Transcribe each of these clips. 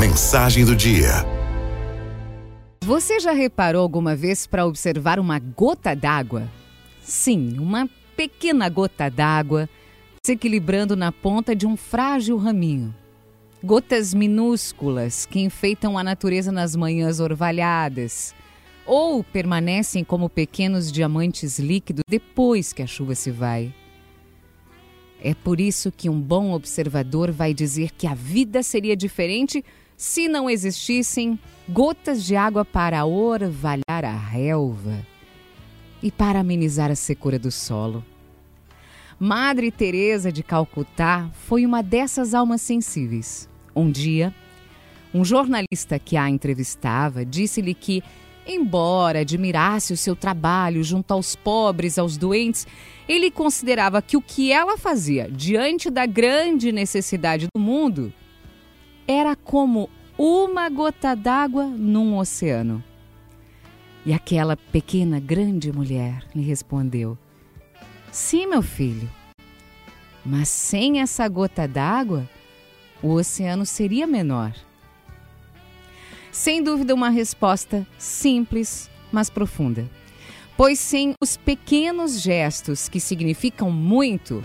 Mensagem do dia. Você já reparou alguma vez para observar uma gota d'água? Sim, uma pequena gota d'água se equilibrando na ponta de um frágil raminho. Gotas minúsculas que enfeitam a natureza nas manhãs orvalhadas ou permanecem como pequenos diamantes líquidos depois que a chuva se vai. É por isso que um bom observador vai dizer que a vida seria diferente se não existissem gotas de água para orvalhar a relva e para amenizar a secura do solo. Madre Teresa de Calcutá foi uma dessas almas sensíveis. Um dia, um jornalista que a entrevistava disse-lhe que, embora admirasse o seu trabalho junto aos pobres, aos doentes, ele considerava que o que ela fazia diante da grande necessidade do mundo era como uma gota d'água num oceano. E aquela pequena, grande mulher lhe respondeu: Sim, meu filho, mas sem essa gota d'água, o oceano seria menor. Sem dúvida, uma resposta simples, mas profunda. Pois sem os pequenos gestos que significam muito,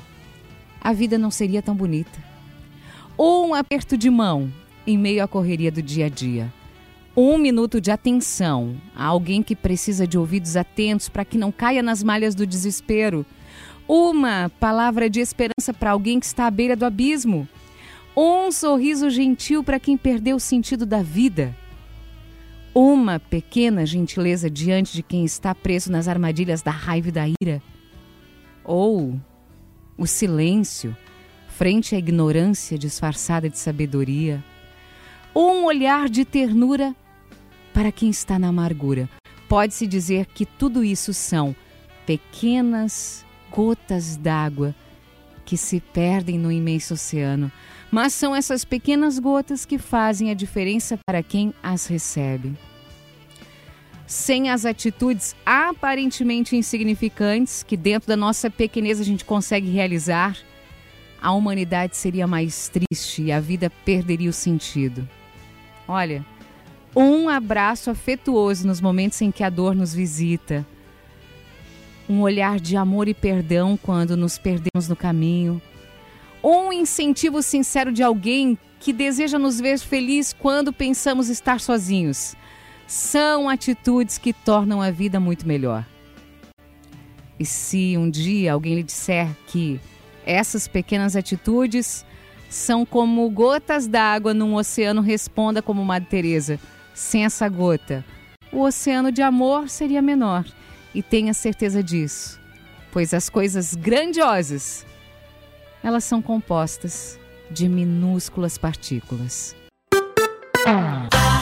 a vida não seria tão bonita. Ou um aperto de mão em meio à correria do dia a dia. Um minuto de atenção a alguém que precisa de ouvidos atentos para que não caia nas malhas do desespero. Uma palavra de esperança para alguém que está à beira do abismo. Um sorriso gentil para quem perdeu o sentido da vida. Uma pequena gentileza diante de quem está preso nas armadilhas da raiva e da ira. Ou o silêncio frente à ignorância disfarçada de sabedoria um olhar de ternura para quem está na amargura. Pode-se dizer que tudo isso são pequenas gotas d'água que se perdem no imenso oceano, mas são essas pequenas gotas que fazem a diferença para quem as recebe. Sem as atitudes aparentemente insignificantes que dentro da nossa pequeneza a gente consegue realizar, a humanidade seria mais triste e a vida perderia o sentido. Olha, um abraço afetuoso nos momentos em que a dor nos visita. Um olhar de amor e perdão quando nos perdemos no caminho. Um incentivo sincero de alguém que deseja nos ver felizes quando pensamos estar sozinhos. São atitudes que tornam a vida muito melhor. E se um dia alguém lhe disser que essas pequenas atitudes são como gotas d'água num oceano, responda como Madre Teresa, sem essa gota, o oceano de amor seria menor. E tenha certeza disso, pois as coisas grandiosas, elas são compostas de minúsculas partículas. Ah.